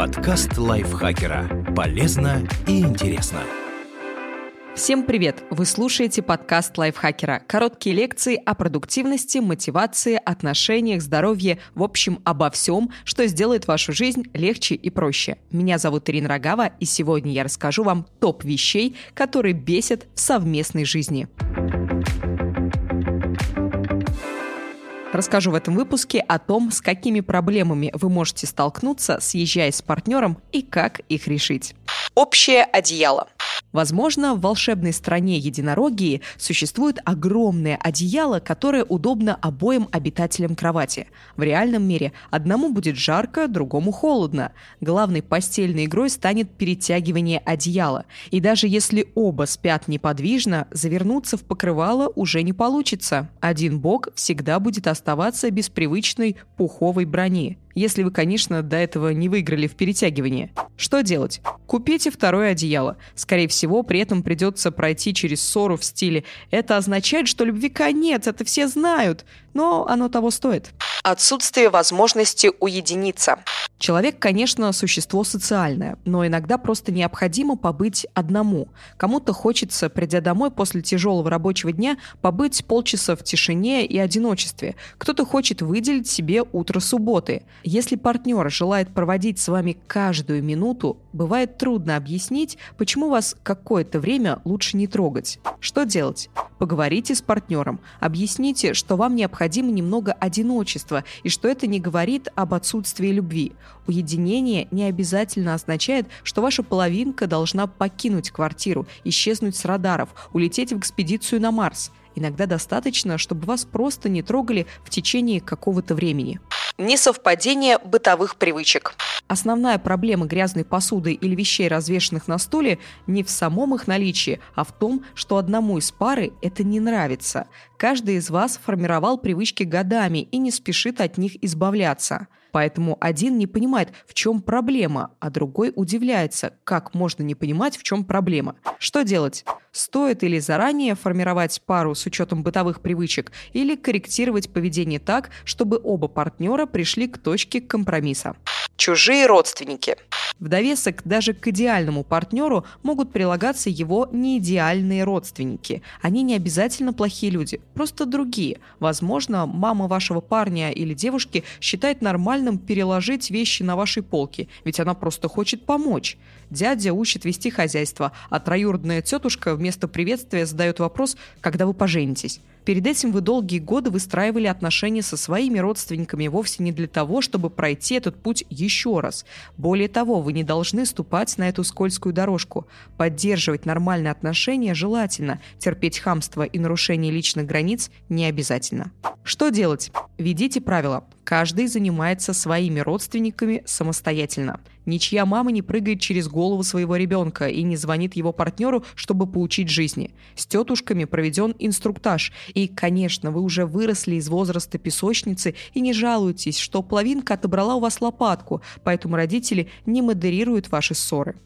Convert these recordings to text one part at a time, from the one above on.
Подкаст лайфхакера. Полезно и интересно. Всем привет! Вы слушаете подкаст лайфхакера. Короткие лекции о продуктивности, мотивации, отношениях, здоровье, в общем, обо всем, что сделает вашу жизнь легче и проще. Меня зовут Ирина Рогава, и сегодня я расскажу вам топ вещей, которые бесят в совместной жизни. Расскажу в этом выпуске о том, с какими проблемами вы можете столкнуться, съезжая с партнером, и как их решить. Общее одеяло. Возможно, в волшебной стране единорогии существует огромное одеяло, которое удобно обоим обитателям кровати. В реальном мире одному будет жарко, другому холодно. Главной постельной игрой станет перетягивание одеяла. И даже если оба спят неподвижно, завернуться в покрывало уже не получится. Один бок всегда будет оставаться без привычной пуховой брони. Если вы, конечно, до этого не выиграли в перетягивании. Что делать? Купите второе одеяло. Скорее всего, при этом придется пройти через ссору в стиле «это означает, что любви конец, это все знают», но оно того стоит. Отсутствие возможности уединиться. Человек, конечно, существо социальное, но иногда просто необходимо побыть одному. Кому-то хочется, придя домой после тяжелого рабочего дня, побыть полчаса в тишине и одиночестве. Кто-то хочет выделить себе утро субботы. Если партнер желает проводить с вами каждую минуту, бывает трудно объяснить, почему вас какое-то время лучше не трогать. Что делать? Поговорите с партнером, объясните, что вам необходимо немного одиночества и что это не говорит об отсутствии любви. Уединение не обязательно означает, что ваша половинка должна покинуть квартиру, исчезнуть с радаров, улететь в экспедицию на Марс. Иногда достаточно, чтобы вас просто не трогали в течение какого-то времени. Несовпадение бытовых привычек. Основная проблема грязной посуды или вещей, развешанных на стуле, не в самом их наличии, а в том, что одному из пары это не нравится. Каждый из вас формировал привычки годами и не спешит от них избавляться. Поэтому один не понимает, в чем проблема, а другой удивляется, как можно не понимать, в чем проблема. Что делать? Стоит или заранее формировать пару с учетом бытовых привычек, или корректировать поведение так, чтобы оба партнера пришли к точке компромисса. Чужие родственники. В довесок даже к идеальному партнеру могут прилагаться его неидеальные родственники. Они не обязательно плохие люди, просто другие. Возможно, мама вашего парня или девушки считает нормальным переложить вещи на вашей полке, ведь она просто хочет помочь. Дядя учит вести хозяйство, а троюродная тетушка вместо приветствия задает вопрос, когда вы поженитесь. Перед этим вы долгие годы выстраивали отношения со своими родственниками вовсе не для того, чтобы пройти этот путь еще раз. Более того, вы не должны ступать на эту скользкую дорожку. Поддерживать нормальные отношения желательно, терпеть хамство и нарушение личных границ не обязательно. Что делать? Ведите правила. Каждый занимается своими родственниками самостоятельно. Ничья мама не прыгает через голову своего ребенка и не звонит его партнеру, чтобы поучить жизни. С тетушками проведен инструктаж. И, конечно, вы уже выросли из возраста песочницы и не жалуетесь, что половинка отобрала у вас лопатку, поэтому родители не модерируют ваши ссоры.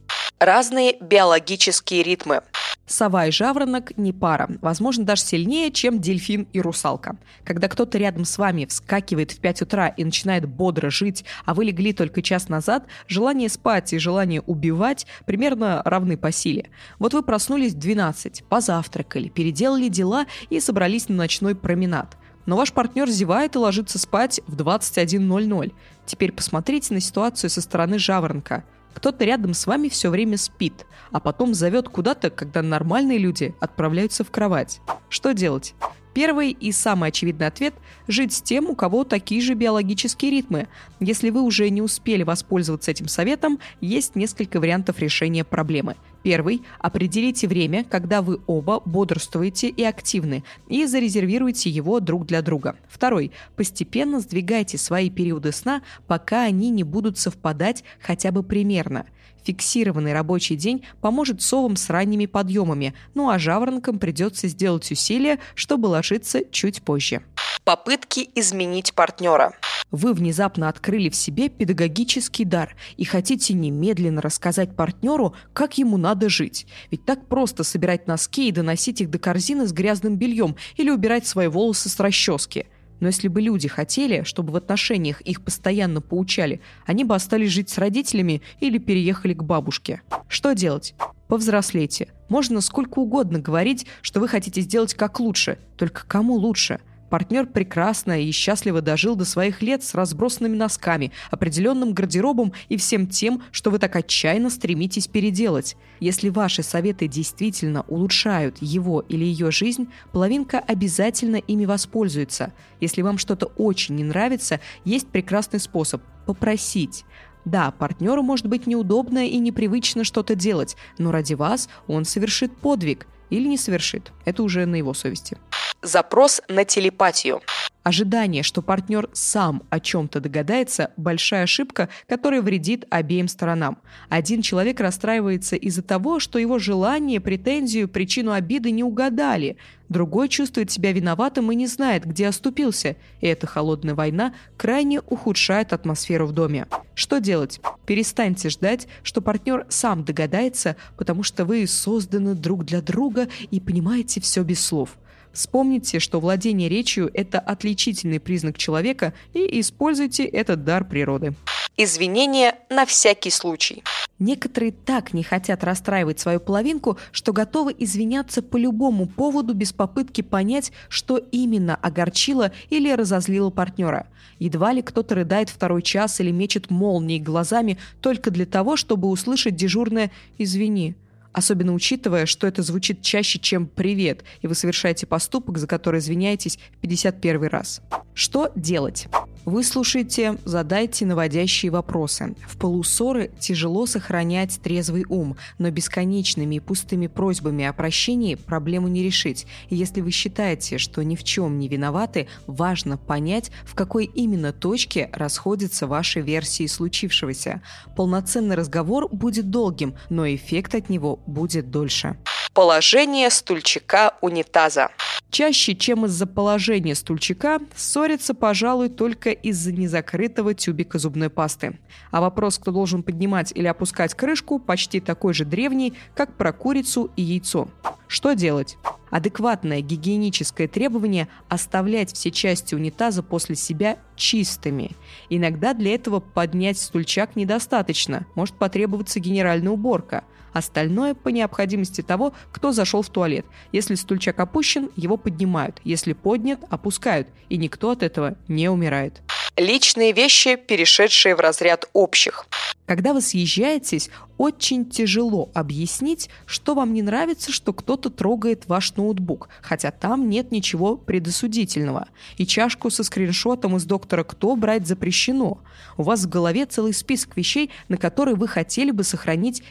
Разные биологические ритмы. Сова и жаворонок не пара, возможно, даже сильнее, чем дельфин и русалка. Когда кто-то рядом с вами вскакивает в 5 утра и начинает бодро жить, а вы легли только час назад, желание спать и желание убивать примерно равны по силе. Вот вы проснулись в 12, позавтракали, переделали дела и собрались на ночной променад. Но ваш партнер зевает и ложится спать в 21.00. Теперь посмотрите на ситуацию со стороны жаворонка. Кто-то рядом с вами все время спит, а потом зовет куда-то, когда нормальные люди отправляются в кровать. Что делать? Первый и самый очевидный ответ – жить с тем, у кого такие же биологические ритмы. Если вы уже не успели воспользоваться этим советом, есть несколько вариантов решения проблемы. Первый – определите время, когда вы оба бодрствуете и активны, и зарезервируйте его друг для друга. Второй – постепенно сдвигайте свои периоды сна, пока они не будут совпадать хотя бы примерно – Фиксированный рабочий день поможет совам с ранними подъемами, ну а жаворонкам придется сделать усилия, чтобы ложиться чуть позже. Попытки изменить партнера. Вы внезапно открыли в себе педагогический дар и хотите немедленно рассказать партнеру, как ему надо жить. Ведь так просто собирать носки и доносить их до корзины с грязным бельем или убирать свои волосы с расчески – Но если бы люди хотели, чтобы в отношениях их постоянно поучали, они бы остались жить с родителями или переехали к бабушке. Что делать? Повзрослейте. Можно сколько угодно говорить, что вы хотите сделать как лучше. Только кому лучше – Партнер прекрасно и счастливо дожил до своих лет с разбросанными носками, определенным гардеробом и всем тем, что вы так отчаянно стремитесь переделать. Если ваши советы действительно улучшают его или ее жизнь, половинка обязательно ими воспользуется. Если вам что-то очень не нравится, есть прекрасный способ – попросить. Да, партнеру может быть неудобно и непривычно что-то делать, но ради вас он совершит подвиг или не совершит. Это уже на его совести. Запрос на телепатию. Ожидание, что партнер сам о чем-то догадается – большая ошибка, которая вредит обеим сторонам. Один человек расстраивается из-за того, что его желание, претензию, причину обиды не угадали. Другой чувствует себя виноватым и не знает, где оступился. И эта холодная война крайне ухудшает атмосферу в доме. Что делать? Перестаньте ждать, что партнер сам догадается, потому что вы созданы друг для друга и понимаете все без слов – Вспомните, что владение речью – это отличительный признак человека, и используйте этот дар природы. Извинения на всякий случай. Некоторые так не хотят расстраивать свою половинку, что готовы извиняться по любому поводу без попытки понять, что именно огорчило или разозлило партнера. Едва ли кто-то рыдает второй час или мечет молнией глазами только для того, чтобы услышать дежурное «извини» особенно учитывая, что это звучит чаще, чем «привет», и вы совершаете поступок, за который извиняетесь в 51 раз. Что делать? Выслушайте, задайте наводящие вопросы. В полуссоры тяжело сохранять трезвый ум, но бесконечными и пустыми просьбами о прощении проблему не решить. И если вы считаете, что ни в чем не виноваты, важно понять, в какой именно точке расходятся ваши версии случившегося. Полноценный разговор будет долгим, но эффект от него будет дольше. Положение стульчика унитаза. Чаще, чем из-за положения стульчика, ссорятся, пожалуй, только из-за незакрытого тюбика зубной пасты. А вопрос, кто должен поднимать или опускать крышку, почти такой же древний, как про курицу и яйцо. Что делать? Адекватное гигиеническое требование – оставлять все части унитаза после себя чистыми. Иногда для этого поднять стульчак недостаточно, может потребоваться генеральная уборка – Остальное по необходимости того, кто зашел в туалет. Если стульчак опущен, его поднимают. Если поднят, опускают. И никто от этого не умирает. Личные вещи, перешедшие в разряд общих. Когда вы съезжаетесь, очень тяжело объяснить, что вам не нравится, что кто-то трогает ваш ноутбук, хотя там нет ничего предосудительного. И чашку со скриншотом из доктора «Кто» брать запрещено. У вас в голове целый список вещей, на которые вы хотели бы сохранить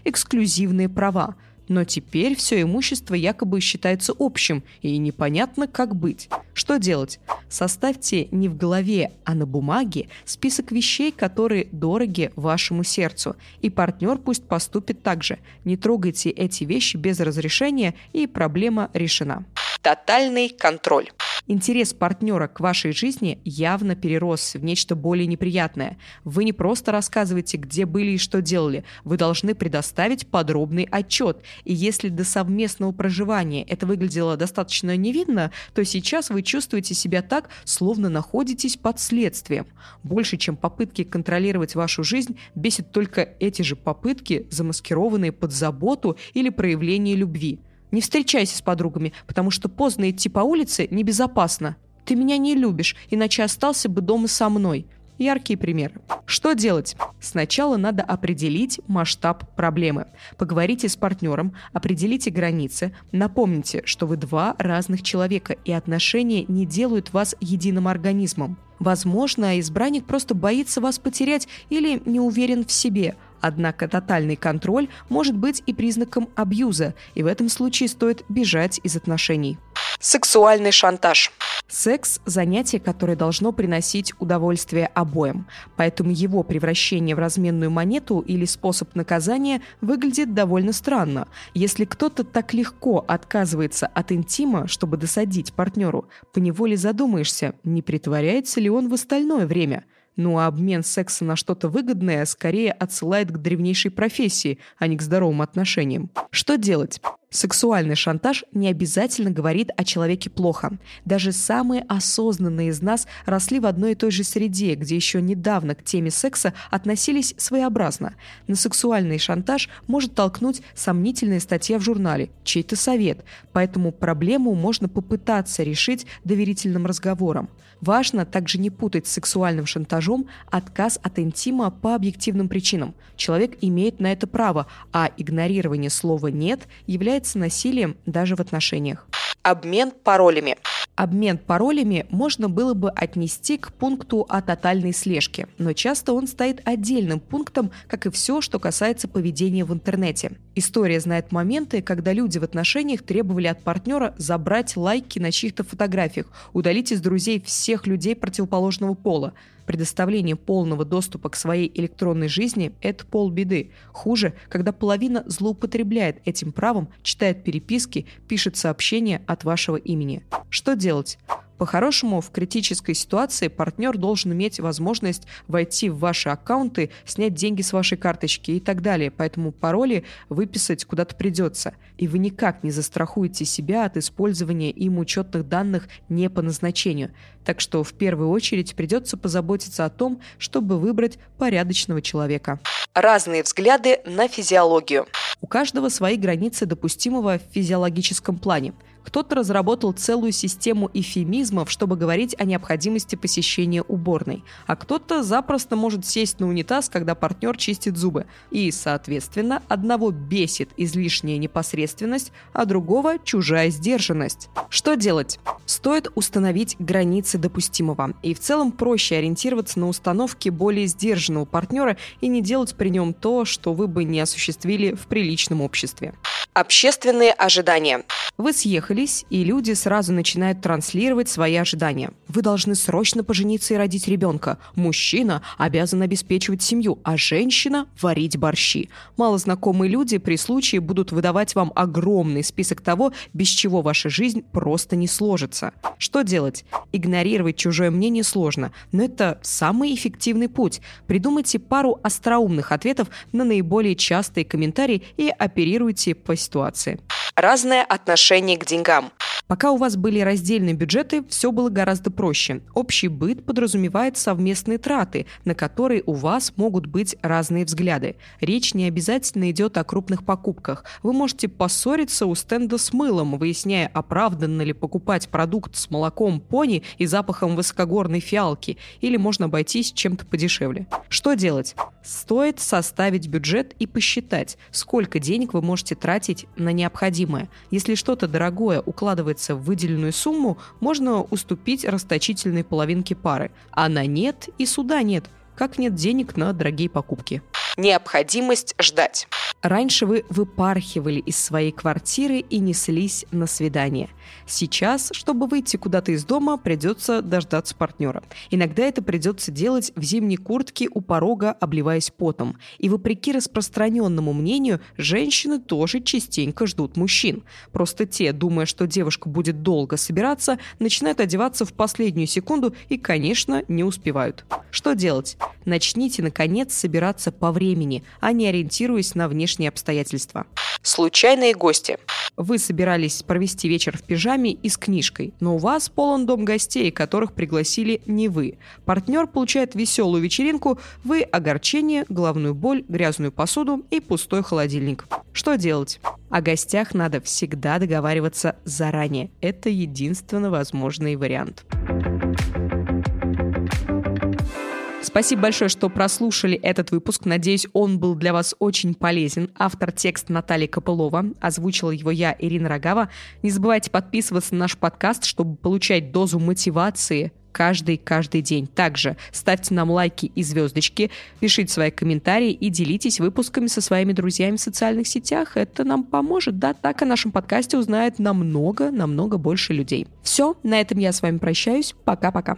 эксклюзивные права. Но теперь все имущество якобы считается общим, и непонятно, как быть. Что делать? Составьте не в голове, а на бумаге список вещей, которые дороги вашему сердцу. И партнер пусть поступит так же. Не трогайте эти вещи без разрешения, и проблема решена. Тотальный контроль. Интерес партнера к вашей жизни явно перерос в нечто более неприятное. Вы не просто рассказываете, где были и что делали, вы должны предоставить подробный отчет. И если до совместного проживания это выглядело достаточно невинно, то сейчас вы чувствуете себя так, словно находитесь под следствием. Больше, чем попытки контролировать вашу жизнь, бесит только эти же попытки, замаскированные под заботу или проявление любви. Не встречайся с подругами, потому что поздно идти по улице небезопасно. Ты меня не любишь, иначе остался бы дома со мной. Яркие примеры. Что делать? Сначала надо определить масштаб проблемы. Поговорите с партнером, определите границы, напомните, что вы два разных человека, и отношения не делают вас единым организмом. Возможно, избранник просто боится вас потерять или не уверен в себе, Однако тотальный контроль может быть и признаком абьюза, и в этом случае стоит бежать из отношений. Сексуальный шантаж. Секс – занятие, которое должно приносить удовольствие обоим, поэтому его превращение в разменную монету или способ наказания выглядит довольно странно. Если кто-то так легко отказывается от интима, чтобы досадить партнеру, поневоле задумаешься, не притворяется ли он в остальное время – ну а обмен секса на что-то выгодное скорее отсылает к древнейшей профессии, а не к здоровым отношениям. Что делать? Сексуальный шантаж не обязательно говорит о человеке плохо. Даже самые осознанные из нас росли в одной и той же среде, где еще недавно к теме секса относились своеобразно. На сексуальный шантаж может толкнуть сомнительная статья в журнале, чей-то совет, поэтому проблему можно попытаться решить доверительным разговором. Важно также не путать с сексуальным шантажом отказ от интима по объективным причинам. Человек имеет на это право, а игнорирование слова «нет» является насилием даже в отношениях. Обмен паролями. Обмен паролями можно было бы отнести к пункту о тотальной слежке, но часто он стоит отдельным пунктом, как и все, что касается поведения в интернете. История знает моменты, когда люди в отношениях требовали от партнера забрать лайки на чьих-то фотографиях, удалить из друзей всех людей противоположного пола. Предоставление полного доступа к своей электронной жизни – это полбеды. Хуже, когда половина злоупотребляет этим правом, читает переписки, пишет сообщения от вашего имени. Что делать? По-хорошему, в критической ситуации партнер должен иметь возможность войти в ваши аккаунты, снять деньги с вашей карточки и так далее. Поэтому пароли выписать куда-то придется. И вы никак не застрахуете себя от использования им учетных данных не по назначению. Так что в первую очередь придется позаботиться о том, чтобы выбрать порядочного человека. Разные взгляды на физиологию. У каждого свои границы допустимого в физиологическом плане – кто-то разработал целую систему эфемизмов, чтобы говорить о необходимости посещения уборной, а кто-то запросто может сесть на унитаз, когда партнер чистит зубы. И, соответственно, одного бесит излишняя непосредственность, а другого чужая сдержанность. Что делать? Стоит установить границы допустимого. И в целом проще ориентироваться на установки более сдержанного партнера и не делать при нем то, что вы бы не осуществили в приличном обществе. Общественные ожидания. Вы съехались, и люди сразу начинают транслировать свои ожидания. Вы должны срочно пожениться и родить ребенка. Мужчина обязан обеспечивать семью, а женщина – варить борщи. Малознакомые люди при случае будут выдавать вам огромный список того, без чего ваша жизнь просто не сложится. Что делать? Игнорировать чужое мнение сложно, но это самый эффективный путь. Придумайте пару остроумных ответов на наиболее частые комментарии и оперируйте по ситуации. Разное отношение к деньгам. Пока у вас были раздельные бюджеты, все было гораздо проще. Общий быт подразумевает совместные траты, на которые у вас могут быть разные взгляды. Речь не обязательно идет о крупных покупках. Вы можете поссориться у стенда с мылом, выясняя, оправданно ли покупать продукт с молоком пони и запахом высокогорной фиалки, или можно обойтись чем-то подешевле. Что делать? Стоит составить бюджет и посчитать, сколько денег вы можете тратить на необходимое. Если что-то дорогое укладывается в выделенную сумму, можно уступить расточительной половинке пары. А на нет и суда нет, как нет денег на дорогие покупки. Необходимость ждать. Раньше вы выпархивали из своей квартиры и неслись на свидание. Сейчас, чтобы выйти куда-то из дома, придется дождаться партнера. Иногда это придется делать в зимней куртке у порога, обливаясь потом. И вопреки распространенному мнению, женщины тоже частенько ждут мужчин. Просто те, думая, что девушка будет долго собираться, начинают одеваться в последнюю секунду и, конечно, не успевают. Что делать? Начните, наконец, собираться по времени, а не ориентируясь на внешние обстоятельства. Случайные гости. Вы собирались провести вечер в пижаме и с книжкой, но у вас полон дом гостей, которых пригласили не вы. Партнер получает веселую вечеринку, вы огорчение, головную боль, грязную посуду и пустой холодильник. Что делать? О гостях надо всегда договариваться заранее. Это единственно возможный вариант. Спасибо большое, что прослушали этот выпуск. Надеюсь, он был для вас очень полезен. Автор текста Наталья Копылова. Озвучила его я, Ирина Рогава. Не забывайте подписываться на наш подкаст, чтобы получать дозу мотивации каждый-каждый день. Также ставьте нам лайки и звездочки, пишите свои комментарии и делитесь выпусками со своими друзьями в социальных сетях. Это нам поможет, да, так о нашем подкасте узнает намного-намного больше людей. Все, на этом я с вами прощаюсь. Пока-пока.